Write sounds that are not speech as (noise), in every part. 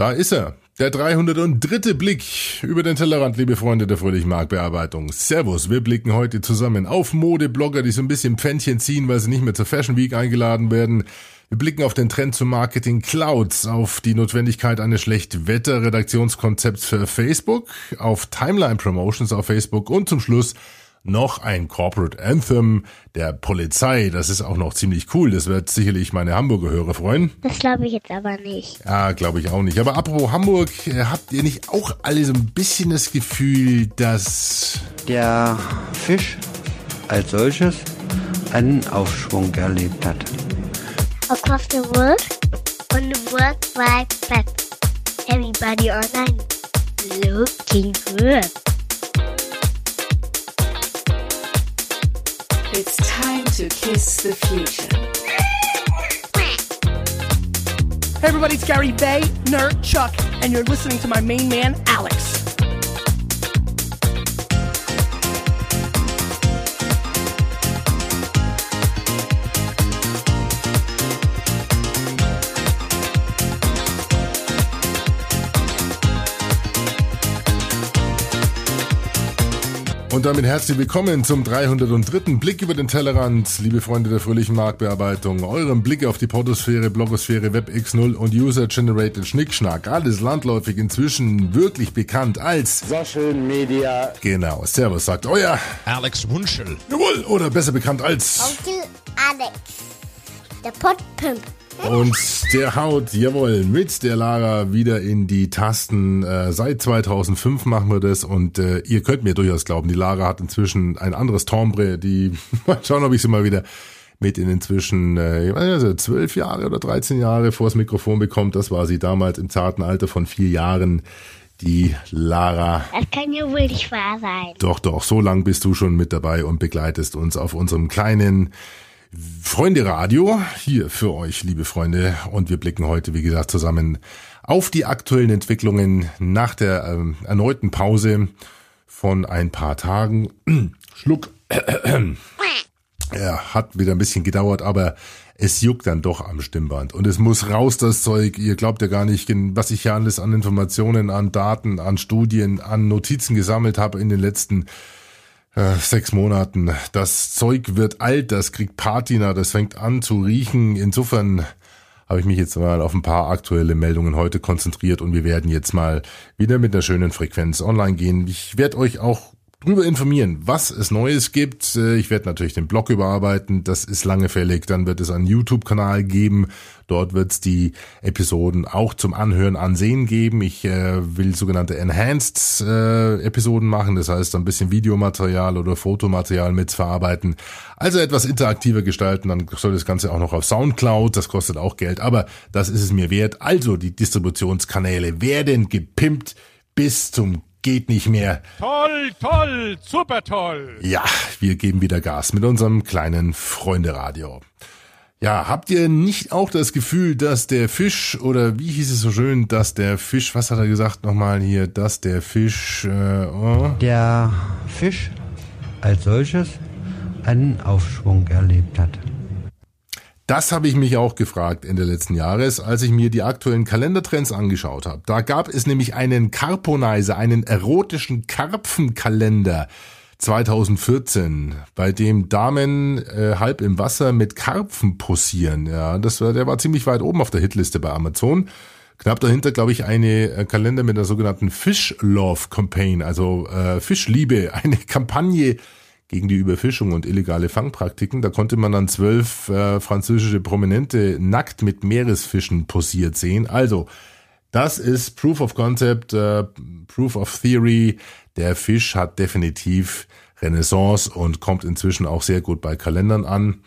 Da ist er. Der 303. Blick über den Tellerrand, liebe Freunde der fröhlichen Marktbearbeitung. Servus, wir blicken heute zusammen auf Modeblogger, die so ein bisschen Pfännchen ziehen, weil sie nicht mehr zur Fashion Week eingeladen werden. Wir blicken auf den Trend zum Marketing Clouds, auf die Notwendigkeit eines Schlechtwetter-Redaktionskonzepts für Facebook, auf Timeline Promotions auf Facebook und zum Schluss noch ein Corporate Anthem der Polizei. Das ist auch noch ziemlich cool. Das wird sicherlich meine Hamburger Hörer freuen. Das glaube ich jetzt aber nicht. Ja, glaube ich auch nicht. Aber apropos Hamburg, äh, habt ihr nicht auch alle so ein bisschen das Gefühl, dass der Fisch als solches einen Aufschwung erlebt hat? Across the world, on the World Wide Web, everybody online looking good. It's time to kiss the future. Hey everybody, it's Gary Bay, Nerd, Chuck, and you're listening to my main man, Alex. Und damit herzlich willkommen zum 303. Blick über den Tellerrand, liebe Freunde der fröhlichen Marktbearbeitung. Eurem Blick auf die Portosphäre, Blogosphäre, WebX0 und User-Generated Schnickschnack. Alles landläufig inzwischen wirklich bekannt als Social Media. Genau, Servus sagt euer Alex Wunschel. Jawohl, oder besser bekannt als Onkel Alex, der Podpimp. Und der haut, jawohl, mit der Lara wieder in die Tasten. Äh, seit 2005 machen wir das und äh, ihr könnt mir durchaus glauben, die Lara hat inzwischen ein anderes Tombre. Die (laughs) mal schauen, ob ich sie mal wieder mit in inzwischen äh, zwölf Jahre oder 13 Jahre vors Mikrofon bekommt. Das war sie damals im zarten Alter von vier Jahren. Die Lara. Das kann ja wohl nicht wahr sein. Doch, doch, so lang bist du schon mit dabei und begleitest uns auf unserem kleinen Freunde Radio hier für euch, liebe Freunde. Und wir blicken heute, wie gesagt, zusammen auf die aktuellen Entwicklungen nach der ähm, erneuten Pause von ein paar Tagen. (clears throat) Schluck. (clears throat) Ja, hat wieder ein bisschen gedauert, aber es juckt dann doch am Stimmband. Und es muss raus, das Zeug. Ihr glaubt ja gar nicht, was ich hier alles an Informationen, an Daten, an Studien, an Notizen gesammelt habe in den letzten sechs Monaten. Das Zeug wird alt, das kriegt Patina, das fängt an zu riechen. Insofern habe ich mich jetzt mal auf ein paar aktuelle Meldungen heute konzentriert und wir werden jetzt mal wieder mit einer schönen Frequenz online gehen. Ich werde euch auch drüber informieren, was es Neues gibt. Äh, Ich werde natürlich den Blog überarbeiten, das ist lange fällig. Dann wird es einen YouTube-Kanal geben. Dort wird es die Episoden auch zum Anhören, Ansehen geben. Ich äh, will sogenannte Enhanced äh, machen, das heißt ein bisschen Videomaterial oder Fotomaterial mitverarbeiten. Also etwas interaktiver gestalten, dann soll das Ganze auch noch auf Soundcloud, das kostet auch Geld, aber das ist es mir wert. Also die Distributionskanäle werden gepimpt bis zum geht nicht mehr. Toll, toll, super toll. Ja, wir geben wieder Gas mit unserem kleinen Freunde-Radio. Ja, habt ihr nicht auch das Gefühl, dass der Fisch, oder wie hieß es so schön, dass der Fisch, was hat er gesagt nochmal hier, dass der Fisch, äh, oh, Der Fisch als solches einen Aufschwung erlebt hat. Das habe ich mich auch gefragt Ende letzten Jahres, als ich mir die aktuellen Kalendertrends angeschaut habe. Da gab es nämlich einen Carponizer, einen erotischen Karpfenkalender 2014, bei dem Damen äh, halb im Wasser mit Karpfen posieren. Ja, das war, der war ziemlich weit oben auf der Hitliste bei Amazon. Knapp dahinter, glaube ich, eine äh, Kalender mit einer sogenannten Fish Love Campaign, also äh, Fischliebe, (laughs) eine Kampagne gegen die Überfischung und illegale Fangpraktiken. Da konnte man dann zwölf äh, französische Prominente nackt mit Meeresfischen posiert sehen. Also, das ist Proof of Concept, äh, Proof of Theory. Der Fisch hat definitiv Renaissance und kommt inzwischen auch sehr gut bei Kalendern an.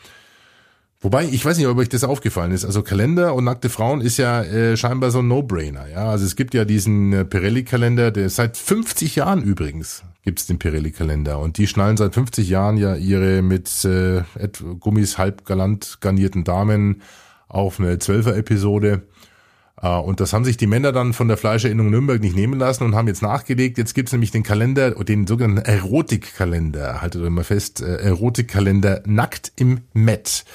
Wobei, ich weiß nicht, ob euch das aufgefallen ist. Also Kalender und nackte Frauen ist ja äh, scheinbar so ein No-Brainer. Ja, also es gibt ja diesen äh, Pirelli-Kalender, der seit 50 Jahren übrigens gibt's den Pirelli-Kalender und die schnallen seit 50 Jahren ja ihre mit äh, Gummis halb galant garnierten Damen auf eine Zwölfer-Episode. Äh, Und das haben sich die Männer dann von der Fleischerinnung Nürnberg nicht nehmen lassen und haben jetzt nachgelegt. Jetzt gibt's nämlich den Kalender, den sogenannten Erotikkalender. Haltet euch mal fest, äh, Erotikkalender nackt im Met.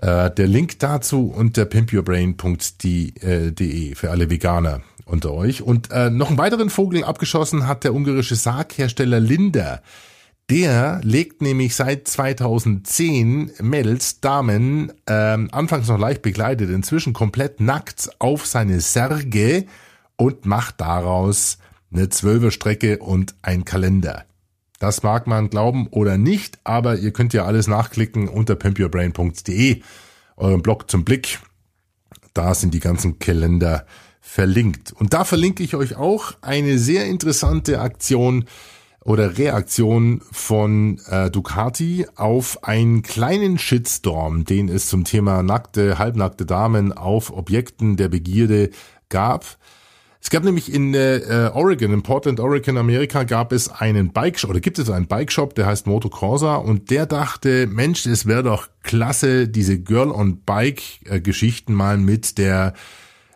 Äh, der Link dazu unter pimpyourbrain.de für alle Veganer unter euch. Und äh, noch einen weiteren Vogel abgeschossen hat der ungarische Sarghersteller Linder. Der legt nämlich seit 2010 Mädels, Damen, ähm, anfangs noch leicht begleitet, inzwischen komplett nackt auf seine Särge und macht daraus eine Zwölferstrecke und ein Kalender. Das mag man glauben oder nicht, aber ihr könnt ja alles nachklicken unter pimpyourbrain.de, euren Blog zum Blick. Da sind die ganzen Kalender verlinkt. Und da verlinke ich euch auch eine sehr interessante Aktion, oder Reaktion von äh, Ducati auf einen kleinen Shitstorm, den es zum Thema nackte, halbnackte Damen auf Objekten der Begierde gab. Es gab nämlich in äh, Oregon, in Portland, Oregon, Amerika, gab es einen Bike oder gibt es einen Bike Shop, der heißt Moto Corsa und der dachte, Mensch, es wäre doch klasse, diese Girl on Bike äh, Geschichten mal mit der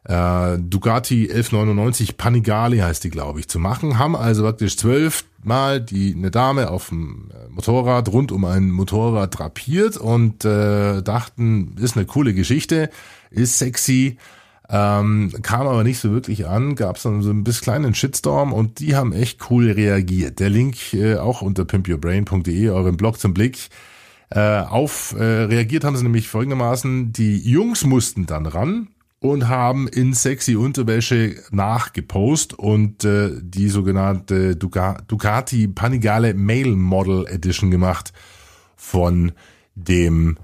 äh, Ducati 1199 Panigale heißt die, glaube ich, zu machen. Haben also praktisch zwölf Mal die eine Dame auf dem äh, Motorrad rund um ein Motorrad drapiert und äh, dachten, ist eine coole Geschichte, ist sexy. Ähm, kam aber nicht so wirklich an, gab es dann so ein bisschen kleinen Shitstorm und die haben echt cool reagiert. Der Link äh, auch unter pimpyourbrain.de, eurem Blog zum Blick. Äh, auf äh, reagiert haben sie nämlich folgendermaßen, die Jungs mussten dann ran, und haben in sexy Unterwäsche nachgepost und äh, die sogenannte Ducati Panigale Male Model Edition gemacht von dem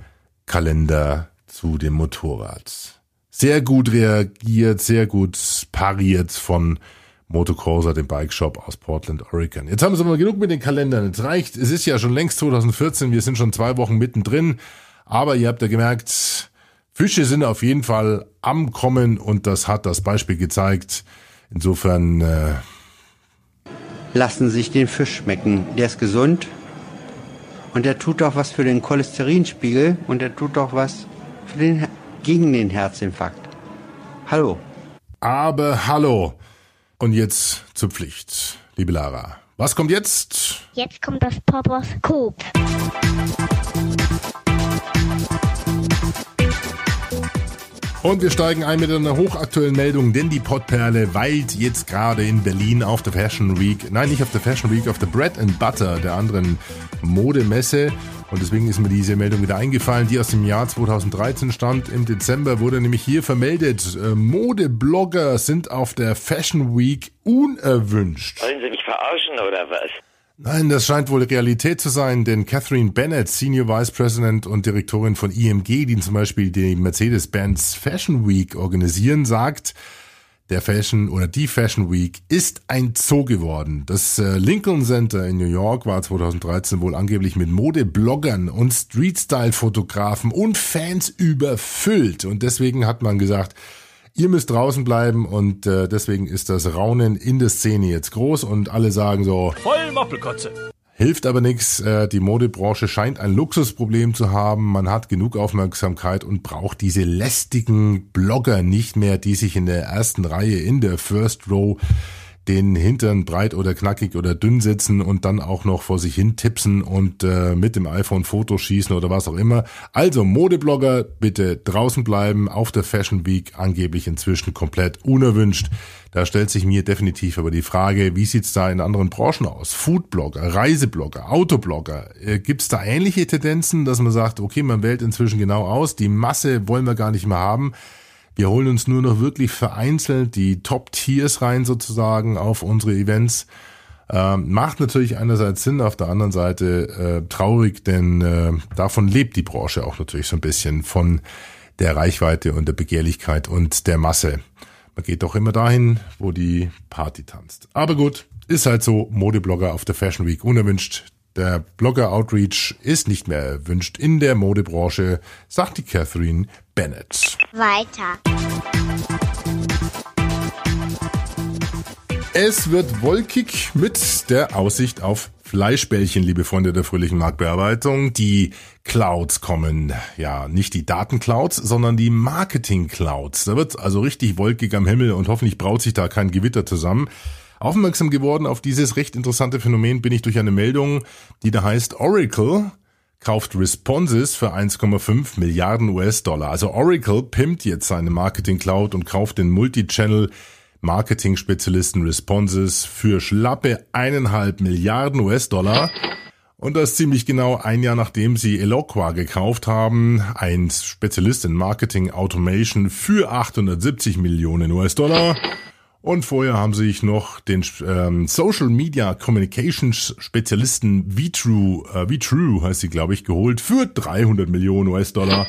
Kalender zu dem Motorrad. Sehr gut reagiert, sehr gut pariert von Motocorsa, dem Bike Shop aus Portland, Oregon. Jetzt haben wir aber genug mit den Kalendern. Es reicht. Es ist ja schon längst 2014. Wir sind schon zwei Wochen mittendrin. Aber ihr habt ja gemerkt, Fische sind auf jeden Fall am Kommen und das hat das Beispiel gezeigt. Insofern äh lassen sich den Fisch schmecken. Der ist gesund und der tut auch was für den Cholesterinspiegel und der tut auch was für den, gegen den Herzinfarkt. Hallo. Aber hallo. Und jetzt zur Pflicht, liebe Lara. Was kommt jetzt? Jetzt kommt das Poposkop. Und wir steigen ein mit einer hochaktuellen Meldung, denn die Pottperle weilt jetzt gerade in Berlin auf der Fashion Week. Nein, nicht auf der Fashion Week, auf der Bread and Butter, der anderen Modemesse. Und deswegen ist mir diese Meldung wieder eingefallen, die aus dem Jahr 2013 stammt. Im Dezember wurde nämlich hier vermeldet, äh, Modeblogger sind auf der Fashion Week unerwünscht. Wollen Sie mich verarschen oder was? Nein, das scheint wohl Realität zu sein, denn Catherine Bennett, Senior Vice President und Direktorin von IMG, die zum Beispiel die Mercedes-Benz Fashion Week organisieren, sagt, der Fashion oder die Fashion Week ist ein Zoo geworden. Das äh, Lincoln Center in New York war 2013 wohl angeblich mit Modebloggern und Street-Style-Fotografen und Fans überfüllt. Und deswegen hat man gesagt, ihr müsst draußen bleiben und äh, deswegen ist das Raunen in der Szene jetzt groß und alle sagen so voll Moppelkotze. Hilft aber nichts. Äh, die Modebranche scheint ein Luxusproblem zu haben. Man hat genug Aufmerksamkeit und braucht diese lästigen Blogger nicht mehr, die sich in der ersten Reihe in der First Row den Hintern breit oder knackig oder dünn sitzen und dann auch noch vor sich hin tipsen und äh, mit dem iPhone Fotos schießen oder was auch immer. Also Modeblogger, bitte draußen bleiben, auf der Fashion Week angeblich inzwischen komplett unerwünscht. Da stellt sich mir definitiv aber die Frage, wie sieht's da in anderen Branchen aus? Foodblogger, Reiseblogger, Autoblogger, äh, gibt's da ähnliche Tendenzen, dass man sagt, okay, man wählt inzwischen genau aus, die Masse wollen wir gar nicht mehr haben. Wir holen uns nur noch wirklich vereinzelt die Top-Tiers rein sozusagen auf unsere Events. Ähm, macht natürlich einerseits Sinn, auf der anderen Seite äh, traurig, denn äh, davon lebt die Branche auch natürlich so ein bisschen von der Reichweite und der Begehrlichkeit und der Masse. Man geht doch immer dahin, wo die Party tanzt. Aber gut, ist halt so, Modeblogger auf der Fashion Week unerwünscht. Der Blogger-Outreach ist nicht mehr erwünscht in der Modebranche, sagt die Catherine Bennett. Weiter. Es wird wolkig mit der Aussicht auf Fleischbällchen, liebe Freunde der fröhlichen Marktbearbeitung. Die Clouds kommen. Ja, nicht die Datenclouds, sondern die Marketing-Clouds. Da wird also richtig wolkig am Himmel und hoffentlich braut sich da kein Gewitter zusammen. Aufmerksam geworden auf dieses recht interessante Phänomen bin ich durch eine Meldung, die da heißt Oracle kauft Responses für 1,5 Milliarden US-Dollar. Also Oracle pimpt jetzt seine Marketing Cloud und kauft den Multichannel Marketing-Spezialisten Responses für schlappe eineinhalb Milliarden US-Dollar. Und das ziemlich genau ein Jahr nachdem sie Eloqua gekauft haben, ein Spezialist in Marketing Automation für 870 Millionen US-Dollar. Und vorher haben sie sich noch den ähm, Social Media Communications Spezialisten VTrue, äh, VTrue heißt sie, glaube ich, geholt für 300 Millionen US-Dollar.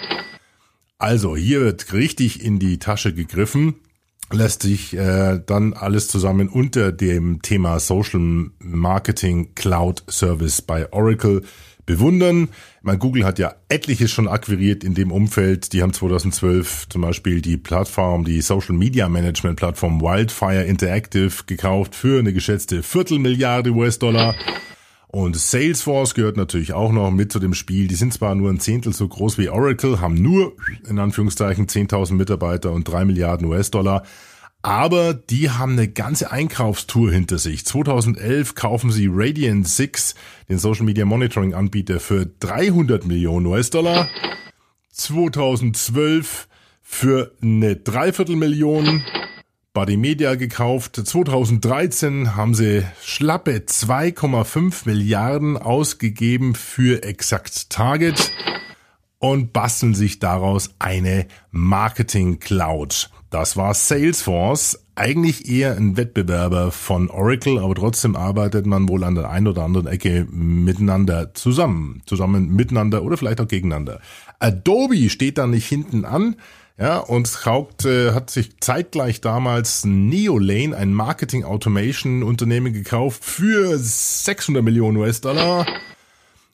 Also hier wird richtig in die Tasche gegriffen lässt sich äh, dann alles zusammen unter dem Thema Social Marketing Cloud Service bei Oracle bewundern. Mein Google hat ja etliches schon akquiriert in dem Umfeld. Die haben 2012 zum Beispiel die Plattform, die Social Media Management Plattform Wildfire Interactive gekauft für eine geschätzte Viertelmilliarde US-Dollar. Und Salesforce gehört natürlich auch noch mit zu dem Spiel. Die sind zwar nur ein Zehntel so groß wie Oracle, haben nur in Anführungszeichen 10.000 Mitarbeiter und drei Milliarden US-Dollar. Aber die haben eine ganze Einkaufstour hinter sich. 2011 kaufen sie Radiant 6, den Social Media Monitoring Anbieter, für 300 Millionen US-Dollar. 2012 für eine Dreiviertelmillion Buddy Media gekauft. 2013 haben sie schlappe 2,5 Milliarden ausgegeben für Exact Target und basteln sich daraus eine Marketing Cloud. Das war Salesforce, eigentlich eher ein Wettbewerber von Oracle, aber trotzdem arbeitet man wohl an der einen oder anderen Ecke miteinander zusammen, zusammen miteinander oder vielleicht auch gegeneinander. Adobe steht da nicht hinten an, ja, und kauft, äh, hat sich zeitgleich damals Neolane, ein Marketing Automation Unternehmen gekauft für 600 Millionen US-Dollar.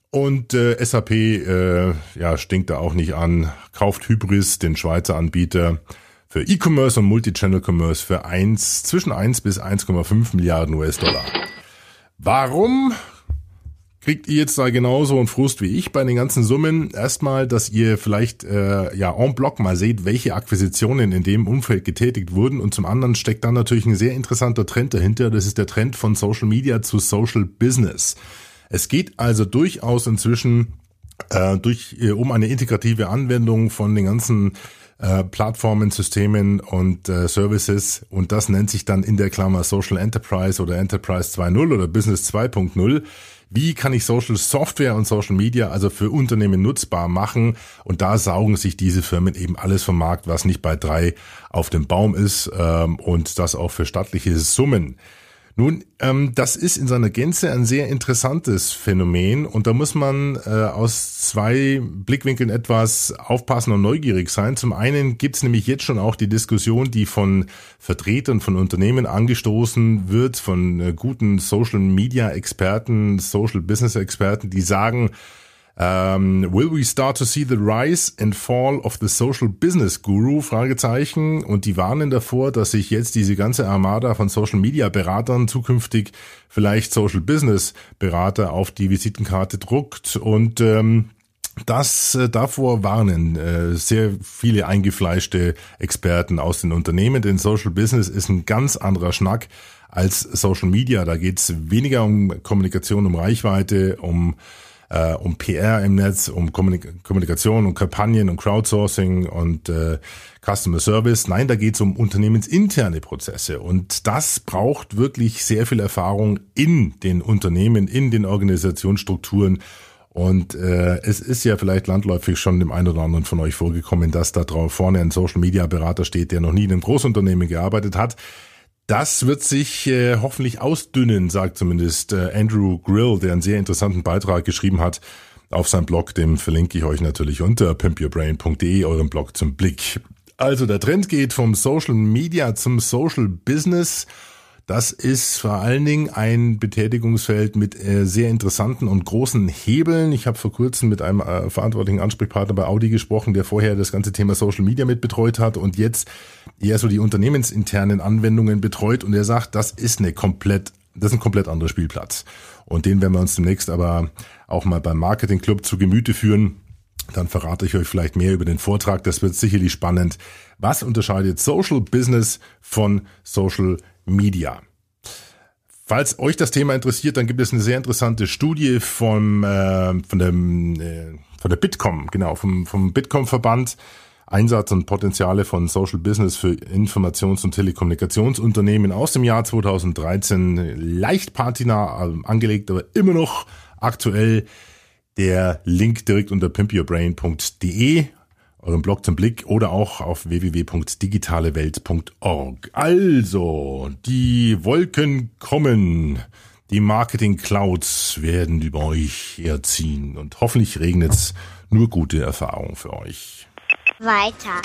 Und äh, SAP äh, ja, stinkt da auch nicht an, kauft Hybris, den Schweizer Anbieter, für E-Commerce und Multichannel Commerce für 1, zwischen 1 bis 1,5 Milliarden US-Dollar. Warum kriegt ihr jetzt da genauso einen Frust wie ich bei den ganzen Summen. Erstmal, dass ihr vielleicht äh, ja en bloc mal seht, welche Akquisitionen in dem Umfeld getätigt wurden. Und zum anderen steckt dann natürlich ein sehr interessanter Trend dahinter. Das ist der Trend von Social Media zu Social Business. Es geht also durchaus inzwischen äh, durch äh, um eine integrative Anwendung von den ganzen äh, Plattformen, Systemen und äh, Services und das nennt sich dann in der Klammer Social Enterprise oder Enterprise 2.0 oder Business 2.0. Wie kann ich Social Software und Social Media also für Unternehmen nutzbar machen? Und da saugen sich diese Firmen eben alles vom Markt, was nicht bei drei auf dem Baum ist ähm, und das auch für stattliche Summen. Nun, ähm, das ist in seiner Gänze ein sehr interessantes Phänomen und da muss man äh, aus zwei Blickwinkeln etwas aufpassen und neugierig sein. Zum einen gibt es nämlich jetzt schon auch die Diskussion, die von Vertretern von Unternehmen angestoßen wird, von äh, guten Social-Media-Experten, Social-Business-Experten, die sagen, um, will we start to see the rise and fall of the social business guru? Fragezeichen. Und die warnen davor, dass sich jetzt diese ganze Armada von Social Media Beratern zukünftig vielleicht Social Business Berater auf die Visitenkarte druckt und ähm, das äh, davor warnen äh, sehr viele eingefleischte Experten aus den Unternehmen, denn Social Business ist ein ganz anderer Schnack als Social Media. Da geht's weniger um Kommunikation, um Reichweite, um äh, um PR im Netz, um Kommunik Kommunikation und Kampagnen und Crowdsourcing und äh, Customer Service. Nein, da geht es um unternehmensinterne Prozesse. Und das braucht wirklich sehr viel Erfahrung in den Unternehmen, in den Organisationsstrukturen. Und äh, es ist ja vielleicht landläufig schon dem einen oder anderen von euch vorgekommen, dass da drauf vorne ein Social Media Berater steht, der noch nie in einem Großunternehmen gearbeitet hat. Das wird sich äh, hoffentlich ausdünnen, sagt zumindest äh, Andrew Grill, der einen sehr interessanten Beitrag geschrieben hat auf seinem Blog. Dem verlinke ich euch natürlich unter pimpyourbrain.de, eurem Blog zum Blick. Also der Trend geht vom Social Media zum Social Business das ist vor allen Dingen ein Betätigungsfeld mit äh, sehr interessanten und großen Hebeln. Ich habe vor kurzem mit einem äh, verantwortlichen Ansprechpartner bei Audi gesprochen, der vorher das ganze Thema Social Media mit betreut hat und jetzt eher so die unternehmensinternen Anwendungen betreut. Und er sagt, das ist eine komplett, das ist ein komplett anderer Spielplatz. Und den werden wir uns demnächst aber auch mal beim Marketing Club zu Gemüte führen. Dann verrate ich euch vielleicht mehr über den Vortrag. Das wird sicherlich spannend. Was unterscheidet Social Business von Social. Falls euch das Thema interessiert, dann gibt es eine sehr interessante Studie vom, äh, von, dem, äh, von der Bitkom, genau, vom, vom Bitkom-Verband. Einsatz und Potenziale von Social Business für Informations- und Telekommunikationsunternehmen aus dem Jahr 2013. Leicht patina äh, angelegt, aber immer noch aktuell. Der Link direkt unter pimpyourbrain.de euren Blog zum Blick oder auch auf www.digitalewelt.org. Also, die Wolken kommen. Die Marketing Clouds werden über euch herziehen und hoffentlich regnet's nur gute Erfahrungen für euch. Weiter.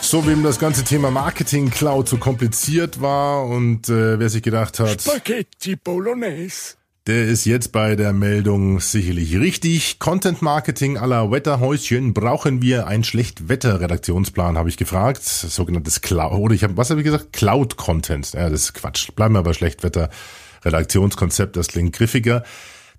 So, wem das ganze Thema Marketing Cloud so kompliziert war und äh, wer sich gedacht hat, Spaghetti Bolognese. Der ist jetzt bei der Meldung sicherlich richtig. Content Marketing la Wetterhäuschen. Brauchen wir einen Schlechtwetter-Redaktionsplan, habe ich gefragt. Sogenanntes Cloud, oder ich habe, was habe ich gesagt? Cloud Content. Ja, das ist Quatsch. Bleiben wir bei Schlechtwetter-Redaktionskonzept, das klingt griffiger.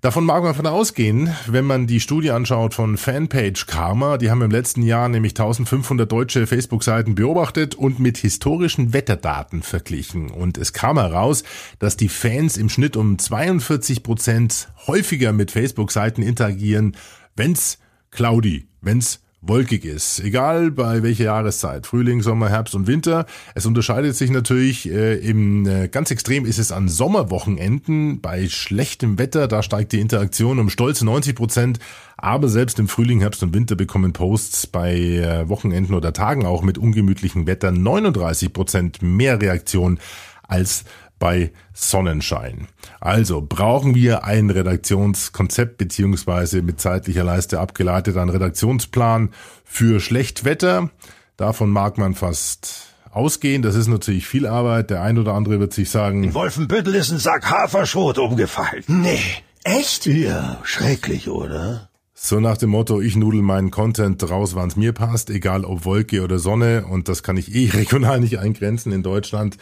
Davon mag man von ausgehen, wenn man die Studie anschaut von Fanpage Karma. Die haben im letzten Jahr nämlich 1500 deutsche Facebook-Seiten beobachtet und mit historischen Wetterdaten verglichen. Und es kam heraus, dass die Fans im Schnitt um 42 Prozent häufiger mit Facebook-Seiten interagieren, wenn's cloudy, wenn's wolkig ist. Egal bei welcher Jahreszeit. Frühling, Sommer, Herbst und Winter. Es unterscheidet sich natürlich äh, im äh, ganz extrem ist es an Sommerwochenenden. Bei schlechtem Wetter, da steigt die Interaktion um stolze 90 Prozent. Aber selbst im Frühling, Herbst und Winter bekommen Posts bei äh, Wochenenden oder Tagen auch mit ungemütlichem Wetter 39 Prozent mehr Reaktion als bei Sonnenschein. Also brauchen wir ein Redaktionskonzept beziehungsweise mit zeitlicher Leiste abgeleitet einen Redaktionsplan für Schlechtwetter. Davon mag man fast ausgehen. Das ist natürlich viel Arbeit. Der ein oder andere wird sich sagen, In Wolfenbüttel ist ein Sack Haferschrot umgefallen. Nee, echt? Ja, schrecklich, oder? so nach dem Motto, ich nudel meinen Content raus, wann es mir passt, egal ob Wolke oder Sonne. Und das kann ich eh (laughs) regional nicht eingrenzen in Deutschland.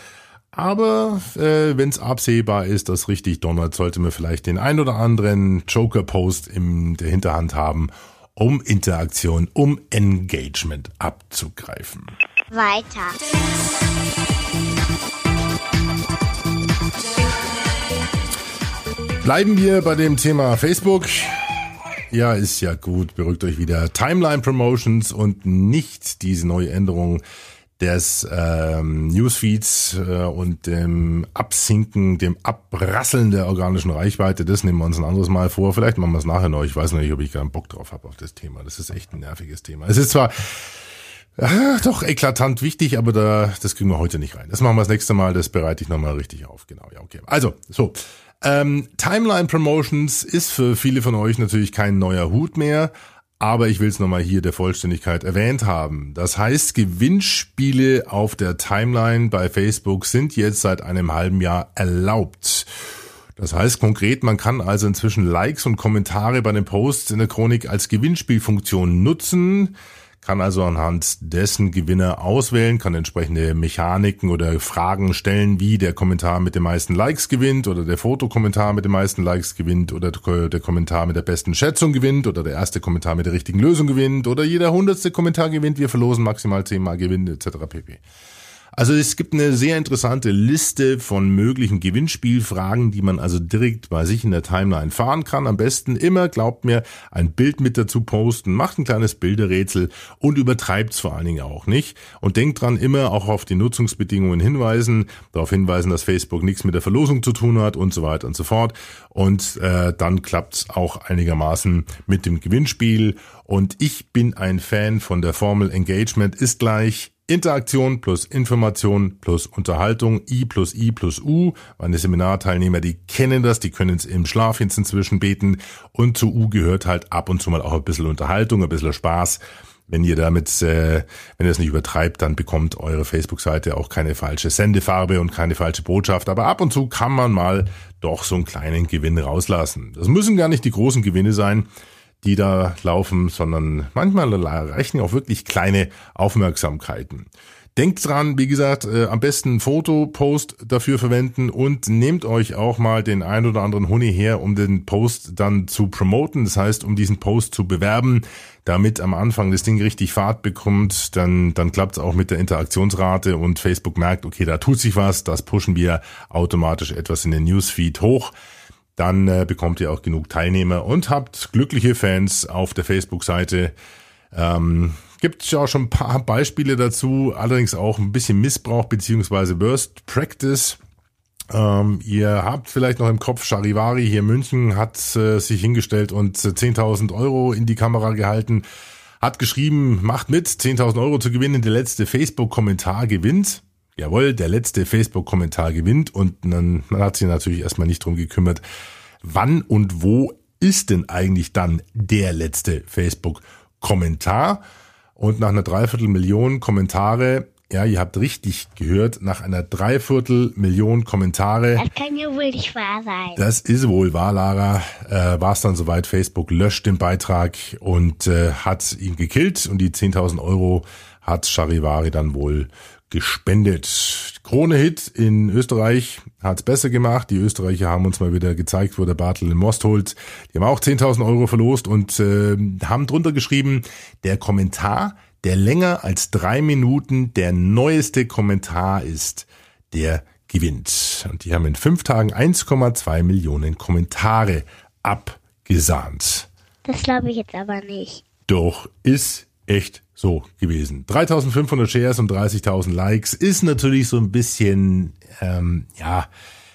Aber äh, wenn es absehbar ist, dass richtig donnert, sollte man vielleicht den ein oder anderen Joker-Post in der Hinterhand haben, um Interaktion, um Engagement abzugreifen. Weiter. Bleiben wir bei dem Thema Facebook. Ja, ist ja gut, beruhigt euch wieder. Timeline Promotions und nicht diese neue Änderung des ähm, Newsfeeds äh, und dem Absinken, dem Abrasseln der organischen Reichweite, das nehmen wir uns ein anderes Mal vor. Vielleicht machen wir es nachher noch. Ich weiß noch nicht, ob ich keinen Bock drauf habe auf das Thema. Das ist echt ein nerviges Thema. Es ist zwar äh, doch eklatant wichtig, aber da, das kriegen wir heute nicht rein. Das machen wir das nächste Mal. Das bereite ich nochmal richtig auf. Genau, ja, okay. Also, so. Ähm, Timeline Promotions ist für viele von euch natürlich kein neuer Hut mehr, aber ich will es nochmal hier der Vollständigkeit erwähnt haben. Das heißt, Gewinnspiele auf der Timeline bei Facebook sind jetzt seit einem halben Jahr erlaubt. Das heißt konkret, man kann also inzwischen Likes und Kommentare bei den Posts in der Chronik als Gewinnspielfunktion nutzen, kann also anhand dessen Gewinner auswählen, kann entsprechende Mechaniken oder Fragen stellen, wie der Kommentar mit den meisten Likes gewinnt oder der Fotokommentar mit den meisten Likes gewinnt oder der Kommentar mit der besten Schätzung gewinnt oder der erste Kommentar mit der richtigen Lösung gewinnt oder jeder hundertste Kommentar gewinnt. Wir verlosen maximal zehnmal Gewinn etc. pp. Also es gibt eine sehr interessante Liste von möglichen Gewinnspielfragen, die man also direkt bei sich in der Timeline fahren kann. Am besten immer, glaubt mir, ein Bild mit dazu posten, macht ein kleines Bilderrätsel und übertreibt's vor allen Dingen auch nicht. Und denkt dran, immer auch auf die Nutzungsbedingungen hinweisen, darauf hinweisen, dass Facebook nichts mit der Verlosung zu tun hat und so weiter und so fort. Und äh, dann klappt's auch einigermaßen mit dem Gewinnspiel. Und ich bin ein Fan von der Formel Engagement ist gleich Interaktion plus Information plus Unterhaltung, I plus I plus U. Meine Seminarteilnehmer, die kennen das, die können es im Schlaf jetzt inzwischen beten. Und zu U gehört halt ab und zu mal auch ein bisschen Unterhaltung, ein bisschen Spaß. Wenn ihr damit, äh, wenn ihr es nicht übertreibt, dann bekommt eure Facebook-Seite auch keine falsche Sendefarbe und keine falsche Botschaft. Aber ab und zu kann man mal doch so einen kleinen Gewinn rauslassen. Das müssen gar nicht die großen Gewinne sein die da laufen, sondern manchmal reichen auch wirklich kleine Aufmerksamkeiten. Denkt dran, wie gesagt, äh, am besten Fotopost dafür verwenden und nehmt euch auch mal den ein oder anderen Huni her, um den Post dann zu promoten. Das heißt, um diesen Post zu bewerben, damit am Anfang das Ding richtig Fahrt bekommt, dann, dann klappt es auch mit der Interaktionsrate und Facebook merkt, okay, da tut sich was, das pushen wir automatisch etwas in den Newsfeed hoch. Dann äh, bekommt ihr auch genug Teilnehmer und habt glückliche Fans auf der Facebook-Seite. Ähm, Gibt ja auch schon ein paar Beispiele dazu, allerdings auch ein bisschen Missbrauch beziehungsweise Worst Practice. Ähm, ihr habt vielleicht noch im Kopf, Charivari hier in München hat äh, sich hingestellt und 10.000 Euro in die Kamera gehalten, hat geschrieben, macht mit, 10.000 Euro zu gewinnen, der letzte Facebook-Kommentar gewinnt. Jawohl, der letzte Facebook-Kommentar gewinnt und dann man hat sich natürlich erstmal nicht drum gekümmert, wann und wo ist denn eigentlich dann der letzte Facebook-Kommentar? Und nach einer Dreiviertelmillion Kommentare, ja, ihr habt richtig gehört, nach einer Dreiviertelmillion Kommentare. Das kann ja wohl nicht wahr sein. Das ist wohl wahr, Lara. Äh, War es dann soweit, Facebook löscht den Beitrag und äh, hat ihn gekillt und die 10.000 Euro hat Charivari dann wohl gespendet. Krone-Hit in Österreich hat's besser gemacht. Die Österreicher haben uns mal wieder gezeigt, wo der Bartel in Most holt. Die haben auch 10.000 Euro verlost und äh, haben drunter geschrieben, der Kommentar, der länger als drei Minuten der neueste Kommentar ist, der gewinnt. Und die haben in fünf Tagen 1,2 Millionen Kommentare abgesahnt. Das glaube ich jetzt aber nicht. Doch ist echt so gewesen. 3500 Shares und 30.000 Likes ist natürlich so ein bisschen, ähm, ja,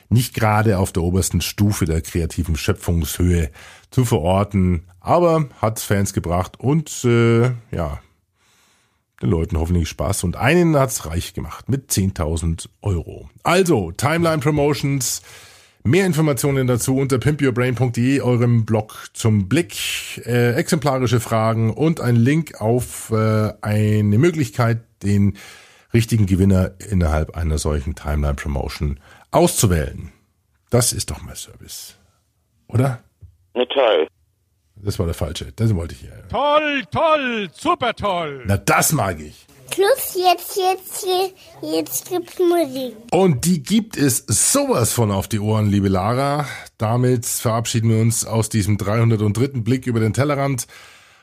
nicht gerade auf der obersten Stufe der kreativen Schöpfungshöhe zu verorten, aber hat Fans gebracht und äh, ja, den Leuten hoffentlich Spaß und einen hat's reich gemacht mit 10.000 Euro. Also, Timeline Promotions, Mehr Informationen dazu unter pimpyourbrain.de, eurem Blog zum Blick, äh, exemplarische Fragen und ein Link auf äh, eine Möglichkeit, den richtigen Gewinner innerhalb einer solchen Timeline Promotion auszuwählen. Das ist doch mal Service. Oder? Na toll. Das war der falsche. Das wollte ich hier. Toll, toll, super toll. Na, das mag ich. Plus jetzt, jetzt, jetzt, jetzt gibt's Musik. Und die gibt es sowas von auf die Ohren, liebe Lara. Damit verabschieden wir uns aus diesem 303. Blick über den Tellerrand.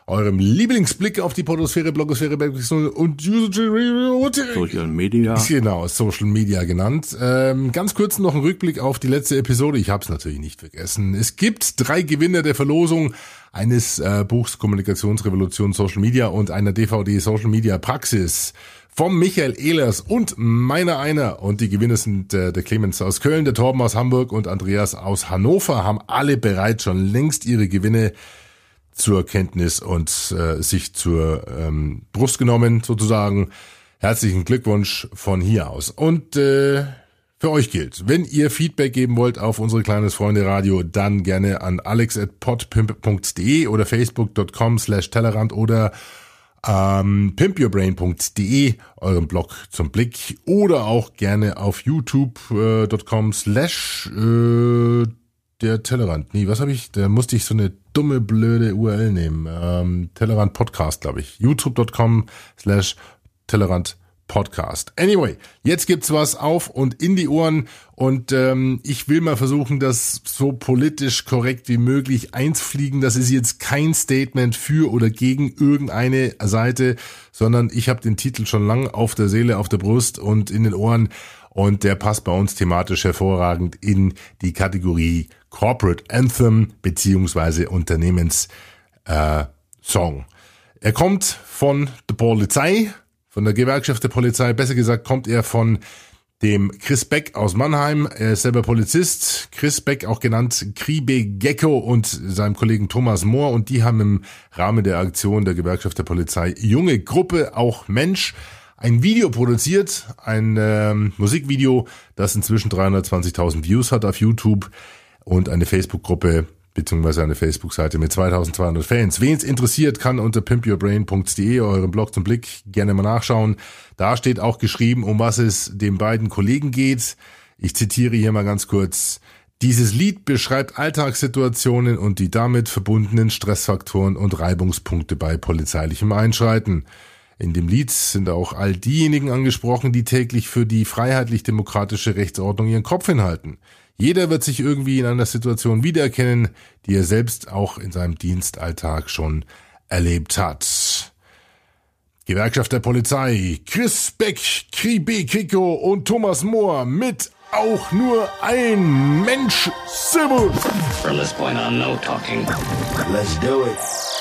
Eurem Lieblingsblick auf die Portosphäre, Blogosphäre, Bergwechsel und Social Media. Genau, Social Media genannt. Ähm, ganz kurz noch ein Rückblick auf die letzte Episode. Ich habe es natürlich nicht vergessen. Es gibt drei Gewinner der Verlosung eines äh, Buchs Kommunikationsrevolution Social Media und einer DVD Social Media Praxis vom Michael Ehlers und meiner einer. Und die Gewinner sind äh, der Clemens aus Köln, der Torben aus Hamburg und Andreas aus Hannover, haben alle bereits schon längst ihre Gewinne zur Kenntnis und äh, sich zur ähm, Brust genommen, sozusagen. Herzlichen Glückwunsch von hier aus. Und äh, für euch gilt, wenn ihr Feedback geben wollt auf unsere kleines Freunde Radio, dann gerne an alex.podpimp.de oder facebook.com slash Tellerrand oder ähm, pimpyourbrain.de, eurem Blog zum Blick oder auch gerne auf youtube.com slash äh, der Tellerrand. Nee, was habe ich? Da musste ich so eine dumme, blöde URL nehmen. Ähm, Tellerrand Podcast, glaube ich. youtube.com slash Tellerrand Podcast. Anyway, jetzt gibt's was auf und in die Ohren und ähm, ich will mal versuchen, das so politisch korrekt wie möglich einzufliegen. Das ist jetzt kein Statement für oder gegen irgendeine Seite, sondern ich habe den Titel schon lang auf der Seele, auf der Brust und in den Ohren und der passt bei uns thematisch hervorragend in die Kategorie Corporate Anthem beziehungsweise Unternehmens äh. Er kommt von der Polizei, von der Gewerkschaft der Polizei. Besser gesagt kommt er von dem Chris Beck aus Mannheim. Er ist selber Polizist. Chris Beck, auch genannt Kribe Gecko und seinem Kollegen Thomas Mohr. Und die haben im Rahmen der Aktion der Gewerkschaft der Polizei junge Gruppe, auch Mensch, ein Video produziert, ein ähm, Musikvideo, das inzwischen 320.000 Views hat auf YouTube und eine Facebook-Gruppe beziehungsweise eine Facebook-Seite mit 2200 Fans. Wen es interessiert, kann unter pimpyourbrain.de, eurem Blog zum Blick, gerne mal nachschauen. Da steht auch geschrieben, um was es den beiden Kollegen geht. Ich zitiere hier mal ganz kurz. Dieses Lied beschreibt Alltagssituationen und die damit verbundenen Stressfaktoren und Reibungspunkte bei polizeilichem Einschreiten. In dem Lied sind auch all diejenigen angesprochen, die täglich für die freiheitlich-demokratische Rechtsordnung ihren Kopf hinhalten. Jeder wird sich irgendwie in einer Situation wiedererkennen, die er selbst auch in seinem Dienstalltag schon erlebt hat. Gewerkschaft der Polizei, Chris Beck, Kribe Kiko und Thomas Mohr mit auch nur ein Mensch. Servus! From this point on, no talking. Let's do it.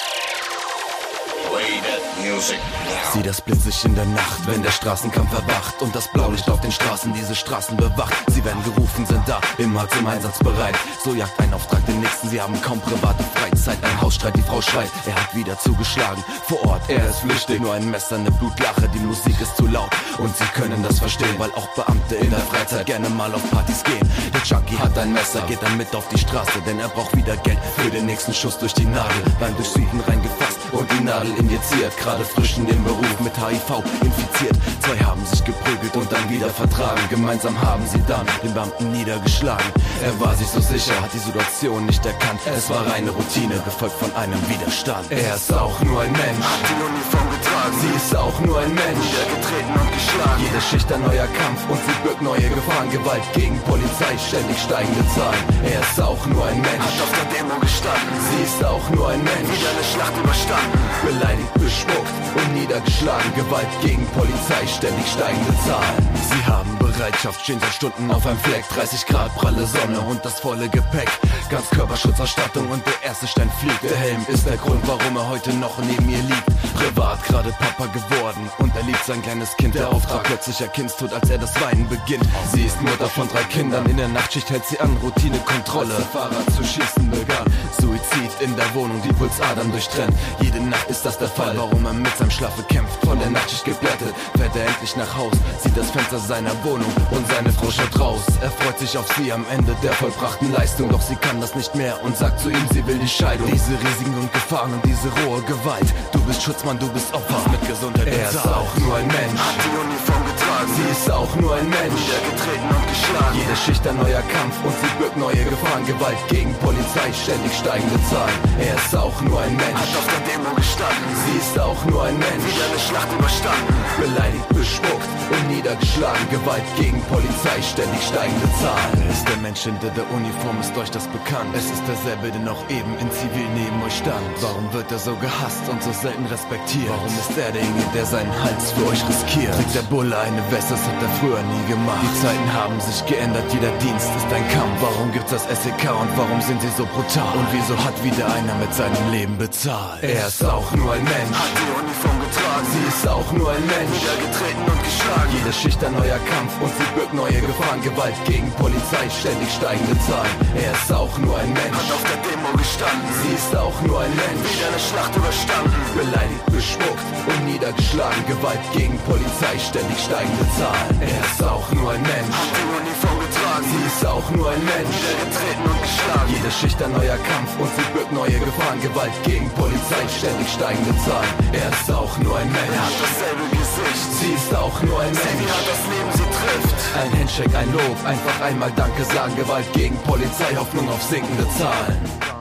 Music. Sieh das blitzig in der Nacht, wenn der Straßenkampf erwacht und das Blaulicht auf den Straßen diese Straßen bewacht. Sie werden gerufen, sind da, immer zum Einsatz bereit. So jagt ein Auftrag den nächsten, sie haben kaum private Freizeit. Ein Hausstreit, die Frau schreit, er hat wieder zugeschlagen. Vor Ort, er ist flüchtig, nur ein Messer, eine Blutlache, die Musik ist zu laut. Und sie können das verstehen, weil auch Beamte in der Freizeit gerne mal auf Partys gehen. Der Junkie hat ein Messer, geht dann mit auf die Straße, denn er braucht wieder Geld für den nächsten Schuss durch die Nadel. Beim Durchsuchen reingefasst und die Nadel injiziert, gerade frisch in den Beruf mit HIV infiziert. Zwei haben sich geprügelt und dann wieder vertragen. Gemeinsam haben sie dann den Beamten niedergeschlagen. Er war sich so sicher, hat die Situation nicht erkannt. Es war reine Routine, gefolgt von einem Widerstand. Er ist auch nur ein Mensch, hat die Uniform getragen. Sie ist auch nur ein Mensch, niedergetreten und geschlagen. Jede Schicht ein neuer Kampf und sie birgt neue Gefahren. Gewalt gegen Polizei, ständig steigende Zahlen. Er ist auch nur ein Mensch, hat auf der Demo gestanden. Sie ist auch nur ein Mensch, wieder eine Schlacht überstanden. Beleidigt, bespuckt und niedergeschlagen. Gewalt gegen Polizei, ständig steigende Zahlen. Sie haben Bereitschaft, stehen seit Stunden auf einem Fleck. 30 Grad, pralle Sonne und das volle Gepäck. Ganz Körperschutzausstattung und der erste Stein fliegt. Der Helm ist der Grund, warum er heute noch neben ihr liegt. Privat gerade Papa geworden und er liebt sein kleines Kind. Der Auftrag plötzlicher Kindstod, als er das Weinen beginnt. Sie ist Mutter von drei Kindern, in der Nachtschicht hält sie an, Routinekontrolle. Als der Fahrer zu schießen begann. Suizid in der Wohnung, die Pulsadern durchtrennt. Jede Nacht ist das der Fall, warum er mit seinem Schlafe kämpft. Von der Nachtschicht geblättet, fährt er endlich nach Haus, sieht das Fenster seiner Wohnung und seine Frau schaut raus. Er freut sich auf sie am Ende der vollbrachten Leistung, doch sie kann das nicht mehr und sagt zu ihm, sie will die Scheidung. Diese Risiken und Gefahren und diese rohe Gewalt. Du bist Schutzmann, du bist Opfer mit Gesundheit. Er ist auch nur ein Mensch. Hat die Uniform getragen. Sie ist auch nur ein Mensch. Niedergetreten und geschlagen. Jede Schicht ein neuer Kampf und sie birgt neue Gefahren. Gewalt gegen Polizei, ständig steigende Zahlen. Er ist auch nur ein Mensch. Hat auf der Demo gestanden. Sie ist auch nur ein Mensch. Wieder eine Schlacht überstanden. Beleidigt, bespuckt und niedergeschlagen. Gewalt gegen Polizei, ständig steigende Zahlen. Er ist der Mensch hinter der Uniform, ist euch das bekannt. Es ist derselbe, der noch eben in Zivil neben euch stand. Warum wird er so gehasst und so selten respektiert? Warum ist er derjenige, der seinen Hals für euch riskiert? Trägt der Bulle eine Das hat er früher nie gemacht. Die Zeiten haben sich geändert, jeder Dienst ist ein Kampf. Warum gibt's das SEK und warum sind sie so brutal? Und wieso hat wieder einer mit seinem Leben bezahlt? Er ist auch nur ein Mensch. Hat die Uniform getragen. Sie ist auch nur ein Mensch. Niedergetreten und geschlagen. Jede Schicht ein neuer Kampf und sie birgt neue Gefahren. Gewalt gegen Polizei, ständig steigende Zahlen. Er ist auch nur ein Mensch. Hat auf der Demo gestanden. Sie ist auch nur ein Mensch. Wieder eine Schlacht überstanden. Beleidigt, bespuckt und niedergeschlagen. Gewalt gegen Polizei, ständig steigende Zahlen. Er ist auch nur ein Mensch. Hat die Uniform getragen. Sie ist auch nur ein Mensch. Niedergetreten und geschlagen. Jede Schicht ein neuer Kampf und sie birgt neue Gefahren. Gewalt gegen Polizei, ständig steigende Zahlen. Er ist auch nur ein Mensch. Er hat dasselbe Gesicht. Sie ist auch nur ein Mensch. Sie hat das Leben, sie trifft. Ein Handshake, ein Lob, einfach einmal Danke sagen. Gewalt gegen Polizei, Hoffnung auf sinkende Zahlen.